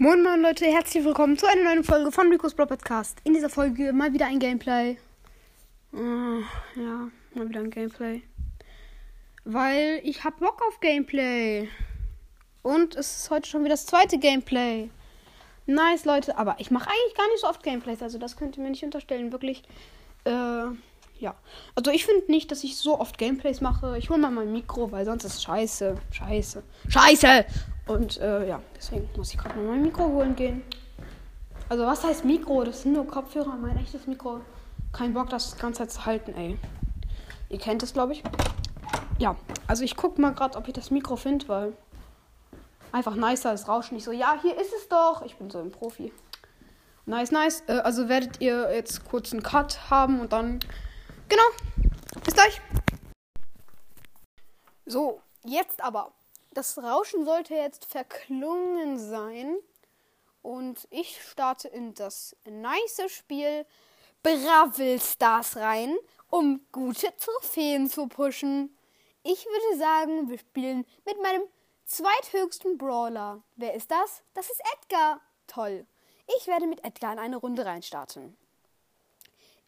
Moin Moin Leute, herzlich willkommen zu einer neuen Folge von Rico's Bro Podcast. In dieser Folge mal wieder ein Gameplay. Uh, ja, mal wieder ein Gameplay. Weil ich hab Bock auf Gameplay. Und es ist heute schon wieder das zweite Gameplay. Nice, Leute. Aber ich mache eigentlich gar nicht so oft Gameplays. Also das könnt ihr mir nicht unterstellen. Wirklich. Äh, ja. Also ich finde nicht, dass ich so oft Gameplays mache. Ich hole mal mein Mikro, weil sonst ist scheiße. Scheiße. Scheiße! Und äh, ja, deswegen muss ich gerade mal mein Mikro holen gehen. Also was heißt Mikro? Das sind nur Kopfhörer, mein echtes Mikro. Kein Bock, das ganze zu halten, ey. Ihr kennt es, glaube ich. Ja, also ich gucke mal gerade, ob ich das Mikro finde, weil einfach nicer ist Rauschen. Ich so, ja, hier ist es doch. Ich bin so ein Profi. Nice, nice. Äh, also werdet ihr jetzt kurz einen Cut haben und dann. Genau. Bis gleich. So, jetzt aber das Rauschen sollte jetzt verklungen sein. Und ich starte in das nice Spiel Bravel Stars rein, um gute Trophäen zu pushen. Ich würde sagen, wir spielen mit meinem zweithöchsten Brawler. Wer ist das? Das ist Edgar. Toll. Ich werde mit Edgar in eine Runde reinstarten.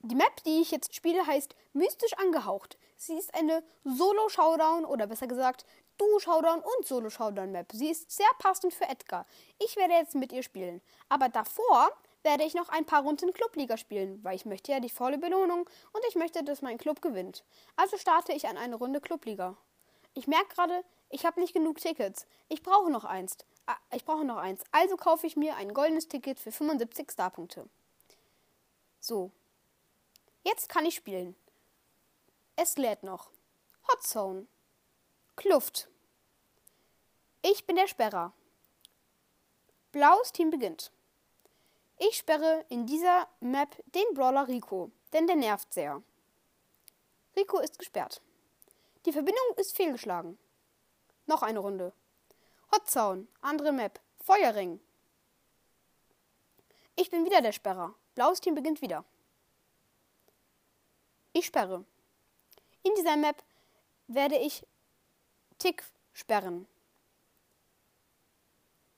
Die Map, die ich jetzt spiele, heißt Mystisch angehaucht. Sie ist eine Solo-Showdown oder besser gesagt Duo-Showdown und Solo-Showdown-Map. Sie ist sehr passend für Edgar. Ich werde jetzt mit ihr spielen. Aber davor werde ich noch ein paar Runden Clubliga spielen, weil ich möchte ja die volle Belohnung und ich möchte, dass mein Club gewinnt. Also starte ich an eine Runde Clubliga. Ich merke gerade, ich habe nicht genug Tickets. Ich brauche noch eins. Ah, ich brauche noch eins. Also kaufe ich mir ein goldenes Ticket für 75 Starpunkte. So. Jetzt kann ich spielen. Es lädt noch. Hot Zone. Kluft. Ich bin der Sperrer. Blaues Team beginnt. Ich sperre in dieser Map den Brawler Rico, denn der nervt sehr. Rico ist gesperrt. Die Verbindung ist fehlgeschlagen. Noch eine Runde. Hotzaun, andere Map, Feuerring. Ich bin wieder der Sperrer. Blaues Team beginnt wieder. Ich sperre. In dieser Map werde ich Tick sperren.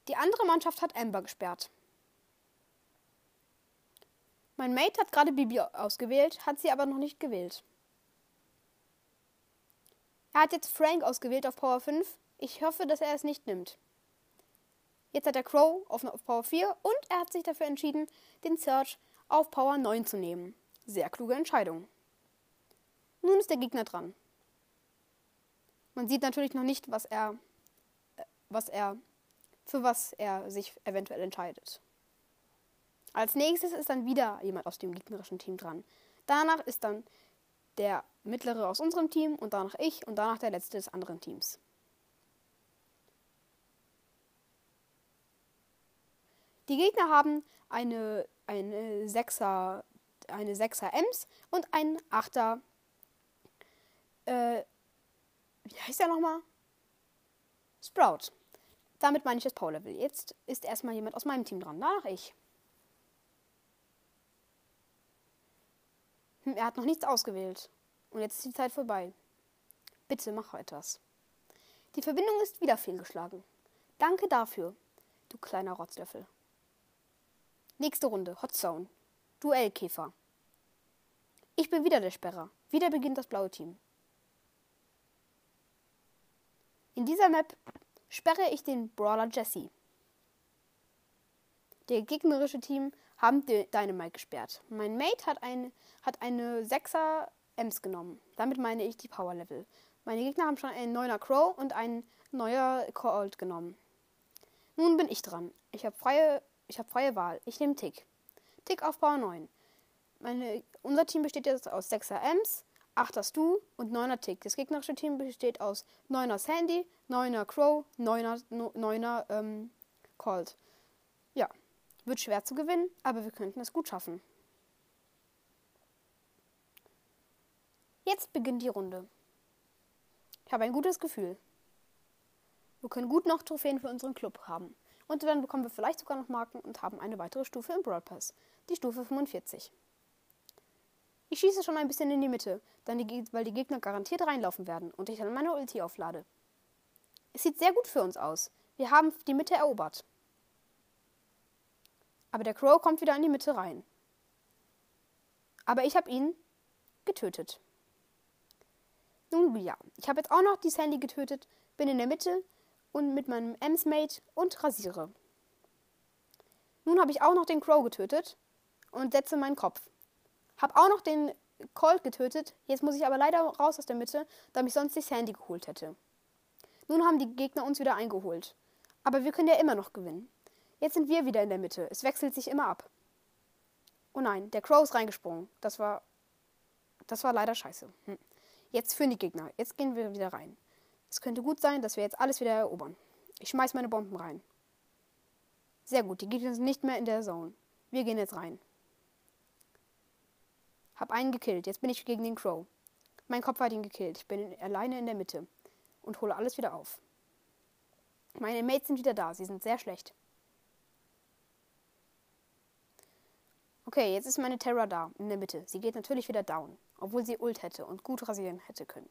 Die andere Mannschaft hat Amber gesperrt. Mein Mate hat gerade Bibi ausgewählt, hat sie aber noch nicht gewählt. Er hat jetzt Frank ausgewählt auf Power 5. Ich hoffe, dass er es nicht nimmt. Jetzt hat er Crow auf Power 4 und er hat sich dafür entschieden, den Search auf Power 9 zu nehmen. Sehr kluge Entscheidung. Nun ist der Gegner dran. Man sieht natürlich noch nicht, was er, äh, was er, für was er sich eventuell entscheidet. Als nächstes ist dann wieder jemand aus dem gegnerischen Team dran. Danach ist dann der mittlere aus unserem Team und danach ich und danach der letzte des anderen Teams. Die Gegner haben eine, eine 6er, eine 6er Ems und einen 8er äh, wie heißt der nochmal? Sprout. Damit meine ich das Power-Level. Jetzt ist erstmal jemand aus meinem Team dran. Danach ich. Hm, er hat noch nichts ausgewählt. Und jetzt ist die Zeit vorbei. Bitte mach etwas. Die Verbindung ist wieder fehlgeschlagen. Danke dafür, du kleiner Rotzlöffel. Nächste Runde, Hot Zone. Duellkäfer. Ich bin wieder der Sperrer. Wieder beginnt das blaue Team. In dieser Map sperre ich den Brawler Jesse. Der gegnerische Team haben Dynamite gesperrt. Mein Mate hat, ein, hat eine 6er Ems genommen. Damit meine ich die Power Level. Meine Gegner haben schon einen 9er Crow und einen neuer Cold genommen. Nun bin ich dran. Ich habe freie, hab freie Wahl. Ich nehme Tick. Tick auf Power 9. Meine, unser Team besteht jetzt aus 6er Ems, 8er Stu und 9er Tick. Das gegnerische Team besteht aus 9er Sandy, 9er Crow, 9er, 9er ähm, Colt. Ja, wird schwer zu gewinnen, aber wir könnten es gut schaffen. Jetzt beginnt die Runde. Ich habe ein gutes Gefühl. Wir können gut noch Trophäen für unseren Club haben. Und dann bekommen wir vielleicht sogar noch Marken und haben eine weitere Stufe im Brawl Pass. Die Stufe 45. Ich schieße schon ein bisschen in die Mitte, die, weil die Gegner garantiert reinlaufen werden und ich dann meine Ulti auflade. Es sieht sehr gut für uns aus. Wir haben die Mitte erobert. Aber der Crow kommt wieder in die Mitte rein. Aber ich habe ihn getötet. Nun ja, ich habe jetzt auch noch die Sandy getötet, bin in der Mitte und mit meinem Ems-Mate und rasiere. Nun habe ich auch noch den Crow getötet und setze meinen Kopf. Hab auch noch den Colt getötet. Jetzt muss ich aber leider raus aus der Mitte, da mich sonst die Sandy geholt hätte. Nun haben die Gegner uns wieder eingeholt. Aber wir können ja immer noch gewinnen. Jetzt sind wir wieder in der Mitte. Es wechselt sich immer ab. Oh nein, der Crow ist reingesprungen. Das war. Das war leider scheiße. Hm. Jetzt führen die Gegner. Jetzt gehen wir wieder rein. Es könnte gut sein, dass wir jetzt alles wieder erobern. Ich schmeiß meine Bomben rein. Sehr gut, die Gegner sind nicht mehr in der Zone. Wir gehen jetzt rein. Hab einen gekillt. Jetzt bin ich gegen den Crow. Mein Kopf hat ihn gekillt. Ich bin alleine in der Mitte und hole alles wieder auf. Meine Mates sind wieder da. Sie sind sehr schlecht. Okay, jetzt ist meine Terra da, in der Mitte. Sie geht natürlich wieder down, obwohl sie Ult hätte und gut rasieren hätte können.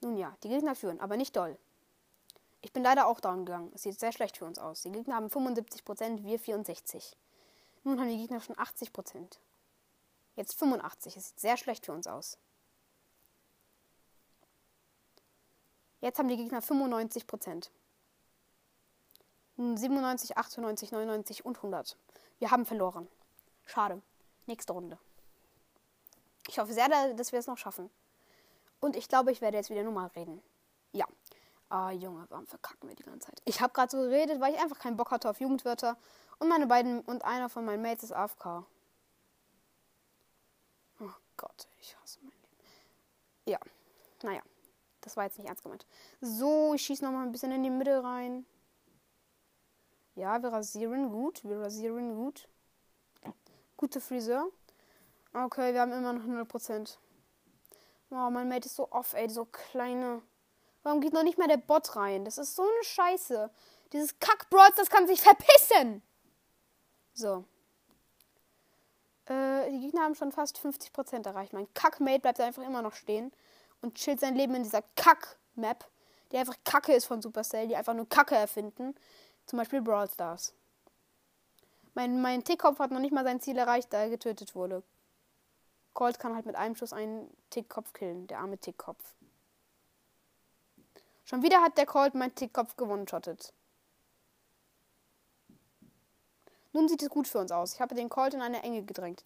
Nun ja, die Gegner führen, aber nicht doll. Ich bin leider auch down gegangen. Es sieht sehr schlecht für uns aus. Die Gegner haben 75%, wir 64%. Nun haben die Gegner schon 80%. Jetzt 85. Es sieht sehr schlecht für uns aus. Jetzt haben die Gegner 95 Prozent. 97, 98, 99 und 100. Wir haben verloren. Schade. Nächste Runde. Ich hoffe sehr, dass wir es noch schaffen. Und ich glaube, ich werde jetzt wieder normal reden. Ja. Ah, Junge, warum verkacken wir die ganze Zeit? Ich habe gerade so geredet, weil ich einfach keinen Bock hatte auf Jugendwörter. Und meine beiden und einer von meinen Mates ist AFK. Gott, ich hasse mein Leben. Ja, naja, das war jetzt nicht ernst gemeint. So, ich schieße nochmal ein bisschen in die Mitte rein. Ja, wir rasieren gut. Wir rasieren gut. Gute Friseur. Okay, wir haben immer noch 100%. Oh, mein Mate ist so off, ey. So kleine. Warum geht noch nicht mal der Bot rein? Das ist so eine Scheiße. Dieses Kack-Brawls, das kann sich verpissen. So. Äh, die Gegner haben schon fast 50% erreicht. Mein Kack-Mate bleibt einfach immer noch stehen und chillt sein Leben in dieser Kack-Map, die einfach Kacke ist von Supercell, die einfach nur Kacke erfinden. Zum Beispiel Brawl Stars. Mein, mein Tickkopf hat noch nicht mal sein Ziel erreicht, da er getötet wurde. Colt kann halt mit einem Schuss einen Tickkopf killen, der arme Tickkopf. Schon wieder hat der Colt mein Tickkopf gewonnen, Nun sieht es gut für uns aus. Ich habe den Colt in eine Enge gedrängt.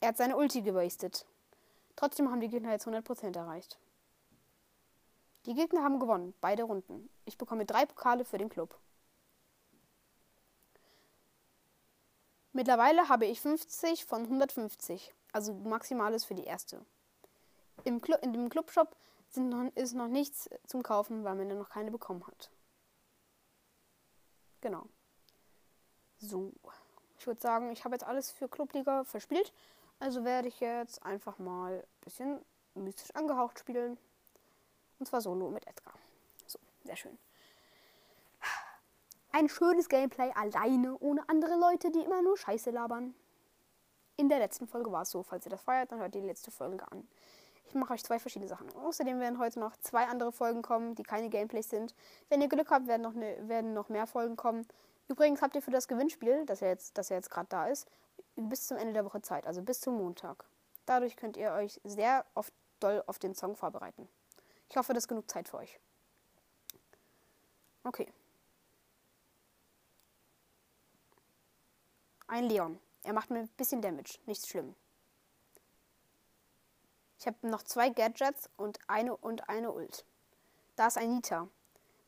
Er hat seine Ulti gewastet. Trotzdem haben die Gegner jetzt 100% erreicht. Die Gegner haben gewonnen, beide Runden. Ich bekomme drei Pokale für den Club. Mittlerweile habe ich 50 von 150, also maximales für die erste. Im Clu in dem Clubshop noch, ist noch nichts zum Kaufen, weil man noch keine bekommen hat. Genau. So, ich würde sagen, ich habe jetzt alles für Clubliga verspielt. Also werde ich jetzt einfach mal ein bisschen mystisch angehaucht spielen. Und zwar solo mit Edgar. So, sehr schön. Ein schönes Gameplay alleine, ohne andere Leute, die immer nur Scheiße labern. In der letzten Folge war es so. Falls ihr das feiert, dann hört ihr die letzte Folge an. Ich mache euch zwei verschiedene Sachen. Außerdem werden heute noch zwei andere Folgen kommen, die keine Gameplays sind. Wenn ihr Glück habt, werden noch, ne, werden noch mehr Folgen kommen. Übrigens habt ihr für das Gewinnspiel, das ja jetzt, das ja jetzt gerade da ist, bis zum Ende der Woche Zeit, also bis zum Montag. Dadurch könnt ihr euch sehr oft doll auf den Song vorbereiten. Ich hoffe, das ist genug Zeit für euch. Okay. Ein Leon. Er macht mir ein bisschen Damage. Nichts schlimm. Ich habe noch zwei Gadgets und eine und eine Ult. Da ist ein Nita.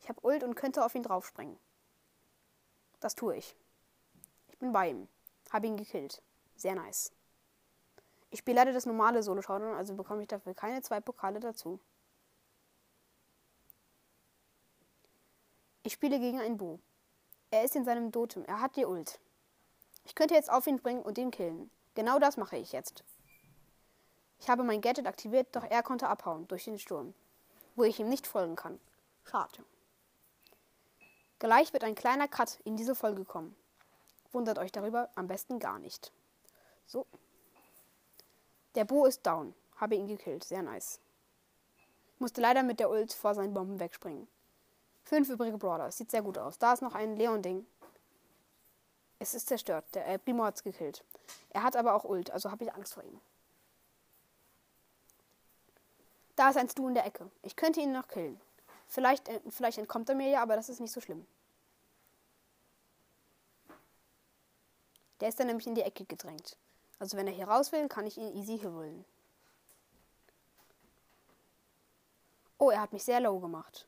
Ich habe Ult und könnte auf ihn draufspringen. Das tue ich. Ich bin bei ihm. Habe ihn gekillt. Sehr nice. Ich spiele leider das normale Solo-Showdown, also bekomme ich dafür keine zwei Pokale dazu. Ich spiele gegen einen Bo. Er ist in seinem Dotem. Er hat die Ult. Ich könnte jetzt auf ihn bringen und ihn killen. Genau das mache ich jetzt. Ich habe mein Gadget aktiviert, doch er konnte abhauen durch den Sturm, wo ich ihm nicht folgen kann. Schade. Gleich wird ein kleiner Cut in diese Folge kommen. Wundert euch darüber am besten gar nicht. So. Der Bo ist down. Habe ihn gekillt. Sehr nice. Musste leider mit der Ult vor seinen Bomben wegspringen. Fünf übrige Brawler. Sieht sehr gut aus. Da ist noch ein Leon-Ding. Es ist zerstört. Der äh, Primo hat's gekillt. Er hat aber auch Ult, also habe ich Angst vor ihm. Da ist ein Stu in der Ecke. Ich könnte ihn noch killen. Vielleicht, äh, vielleicht entkommt er mir ja, aber das ist nicht so schlimm. Der ist dann nämlich in die Ecke gedrängt. Also wenn er hier raus will, kann ich ihn easy holen. Oh, er hat mich sehr low gemacht.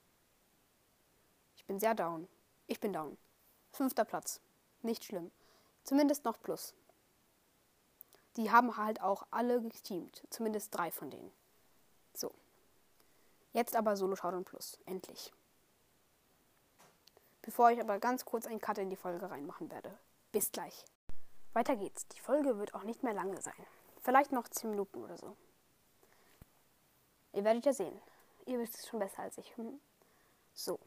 Ich bin sehr down. Ich bin down. Fünfter Platz. Nicht schlimm. Zumindest noch plus. Die haben halt auch alle geteamt. Zumindest drei von denen. So. Jetzt aber Solo Showdown Plus. Endlich. Bevor ich aber ganz kurz einen Cut in die Folge reinmachen werde. Bis gleich. Weiter geht's. Die Folge wird auch nicht mehr lange sein. Vielleicht noch 10 Minuten oder so. Ihr werdet ja sehen. Ihr wisst es schon besser als ich. Hm? So.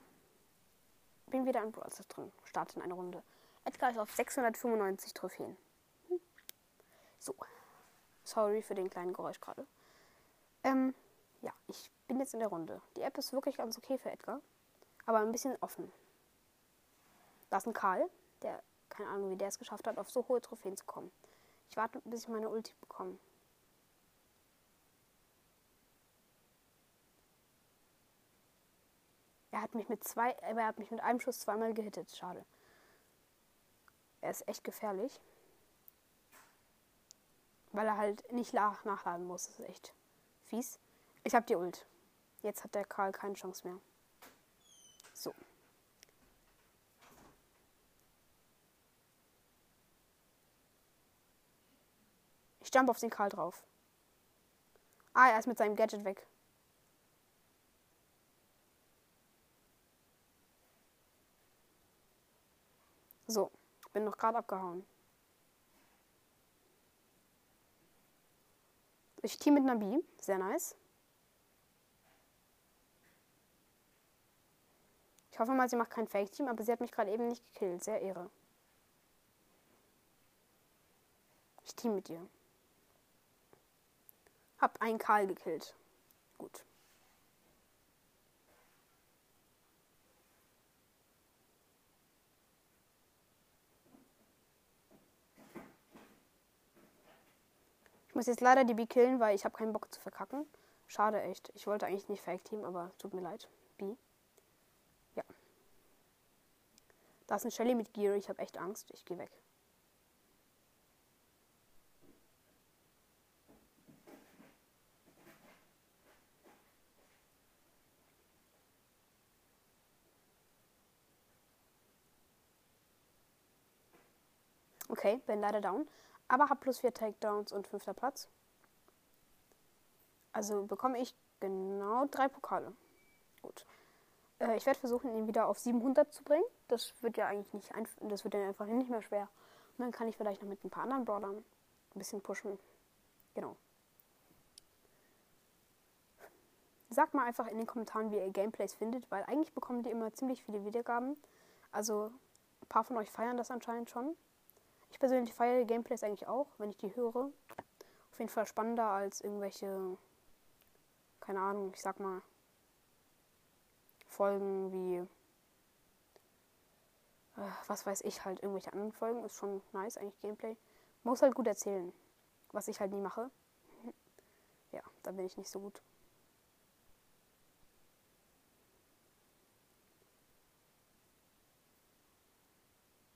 Bin wieder in Brawl drin. Starte in eine Runde. Edgar ist auf 695 Trophäen. Hm? So. Sorry für den kleinen Geräusch gerade. Ähm, ja, ich bin jetzt in der Runde. Die App ist wirklich ganz okay für Edgar. Aber ein bisschen offen. Da ist ein Karl, der keine Ahnung, wie der es geschafft hat, auf so hohe Trophäen zu kommen. Ich warte, bis ich meine Ulti bekomme. Er hat mich mit zwei, er hat mich mit einem Schuss zweimal gehittet. Schade. Er ist echt gefährlich. Weil er halt nicht nachladen muss. Das ist echt fies. Ich hab die Ult. Jetzt hat der Karl keine Chance mehr. So. Ich jump auf den Karl drauf. Ah, er ist mit seinem Gadget weg. So, bin noch gerade abgehauen. Ich team mit Nabi, sehr nice. Ich hoffe mal, sie macht kein Fake-Team, aber sie hat mich gerade eben nicht gekillt. Sehr Ehre. Ich team mit ihr. Hab einen Karl gekillt. Gut. Ich muss jetzt leider die B killen, weil ich habe keinen Bock zu verkacken. Schade echt. Ich wollte eigentlich nicht Fake Team, aber tut mir leid. B. Ja. Da ist ein Shelly mit Gear. Ich habe echt Angst. Ich gehe weg. Okay, bin leider down. Aber habe plus 4 Takedowns und 5. Platz. Also bekomme ich genau drei Pokale. Gut. Äh, ich werde versuchen, ihn wieder auf 700 zu bringen. Das wird ja eigentlich nicht einfach, das wird ja einfach nicht mehr schwer. Und dann kann ich vielleicht noch mit ein paar anderen Brawlern ein bisschen pushen. Genau. Sagt mal einfach in den Kommentaren, wie ihr Gameplays findet, weil eigentlich bekommen die immer ziemlich viele Wiedergaben. Also ein paar von euch feiern das anscheinend schon. Ich persönlich feiere Gameplays eigentlich auch, wenn ich die höre. Auf jeden Fall spannender als irgendwelche, keine Ahnung, ich sag mal, Folgen wie, was weiß ich, halt irgendwelche anderen Folgen. Ist schon nice, eigentlich Gameplay. Muss halt gut erzählen, was ich halt nie mache. ja, da bin ich nicht so gut.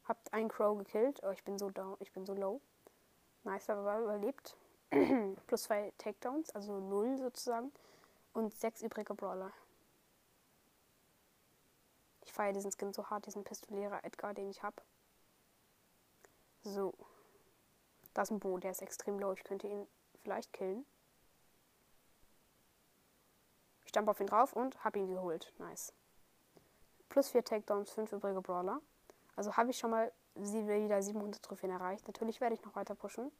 Habt einen Crow gekillt. Oh, ich bin so down, ich bin so low. Nice, aber überlebt. Plus zwei Takedowns, also null sozusagen. Und sechs übrige Brawler. Ich feiere diesen Skin so hart, diesen Pistolierer Edgar, den ich habe. So. Da ist ein Bo, der ist extrem low. Ich könnte ihn vielleicht killen. Ich stampfe auf ihn drauf und habe ihn geholt. Nice. Plus vier Takedowns, fünf übrige Brawler. Also habe ich schon mal wieder 700 Trophäen erreicht. Natürlich werde ich noch weiter pushen.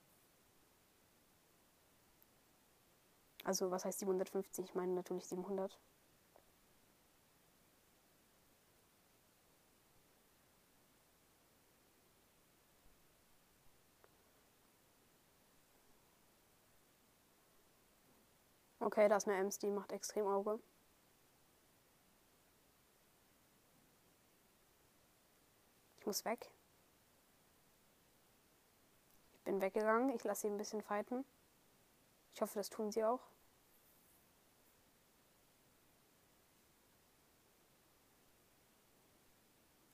Also was heißt 750? Ich meine natürlich 700. Okay, da ist eine Ems, die macht extrem Auge. muss weg. bin weggegangen. Ich lasse sie ein bisschen fighten. Ich hoffe, das tun sie auch.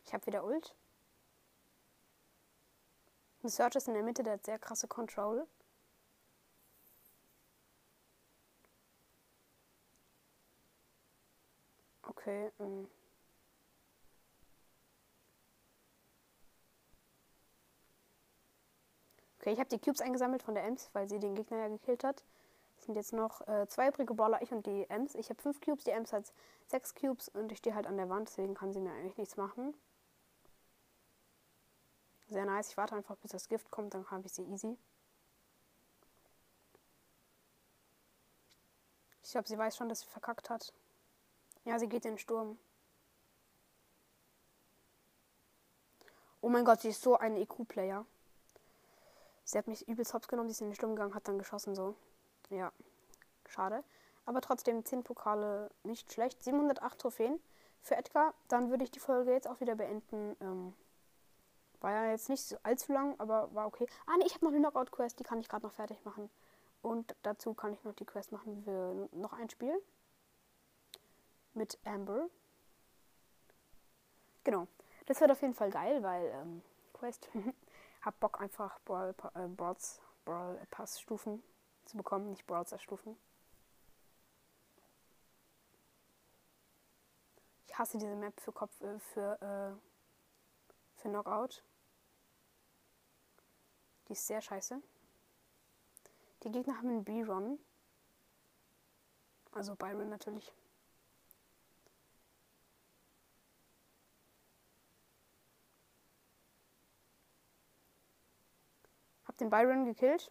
Ich habe wieder Ult. Ein Search ist in der Mitte, der hat sehr krasse Control. Okay, ähm. Okay, ich habe die Cubes eingesammelt von der Ems, weil sie den Gegner ja gekillt hat. Es sind jetzt noch äh, zwei übrige Brawler, ich und die Ems. Ich habe fünf Cubes, die Ems hat sechs Cubes und ich stehe halt an der Wand, deswegen kann sie mir eigentlich nichts machen. Sehr nice. Ich warte einfach, bis das Gift kommt, dann habe ich sie easy. Ich glaube, sie weiß schon, dass sie verkackt hat. Ja, sie geht in den Sturm. Oh mein Gott, sie ist so ein EQ-Player. Sie hat mich übelst hops genommen, sie ist in den Sturm gegangen, hat dann geschossen so. Ja, schade. Aber trotzdem 10 Pokale nicht schlecht. 708 Trophäen für Edgar. Dann würde ich die Folge jetzt auch wieder beenden. Ähm, war ja jetzt nicht allzu lang, aber war okay. Ah, nee, ich habe noch eine Knockout-Quest, die kann ich gerade noch fertig machen. Und dazu kann ich noch die Quest machen für noch ein Spiel. Mit Amber. Genau. Das wird auf jeden Fall geil, weil ähm, Quest hab Bock einfach Brawl, äh, Brawls, Brawl Pass Stufen zu bekommen, nicht Brawls Stufen. Ich hasse diese Map für Kopf äh, für äh, für Knockout. Die ist sehr scheiße. Die Gegner haben einen B-Ron. Also Byron natürlich. Hab den Byron gekillt.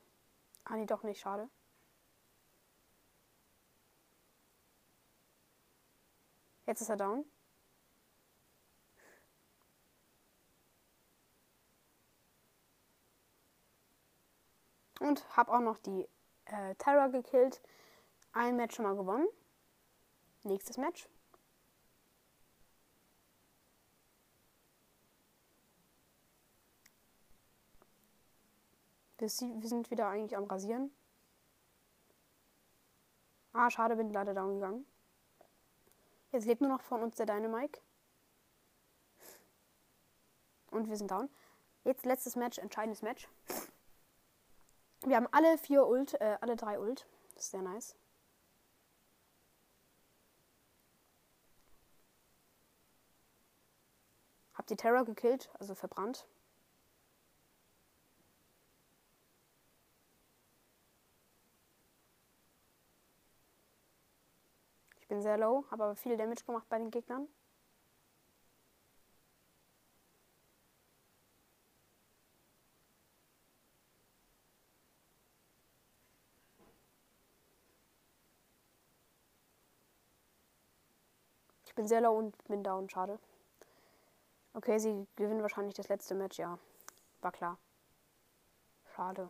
Ah, nee, doch nicht. Schade. Jetzt ist er down. Und hab auch noch die äh, Terra gekillt. Ein Match schon mal gewonnen. Nächstes Match. Wir, sind wieder eigentlich am Rasieren. Ah, schade, bin leider down gegangen. Jetzt lebt nur noch von uns der Dynamike. Und wir sind down. Jetzt letztes Match, entscheidendes Match. Wir haben alle vier Ult, äh, alle drei Ult. Das ist sehr nice. Hab die Terror gekillt, also verbrannt. Bin sehr low, habe aber viel Damage gemacht bei den Gegnern. Ich bin sehr low und bin down, schade. Okay, sie gewinnen wahrscheinlich das letzte Match, ja. War klar. Schade.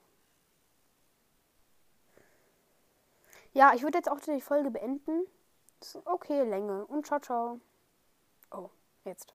Ja, ich würde jetzt auch die Folge beenden. Okay, Länge. Und ciao, ciao. Oh, jetzt.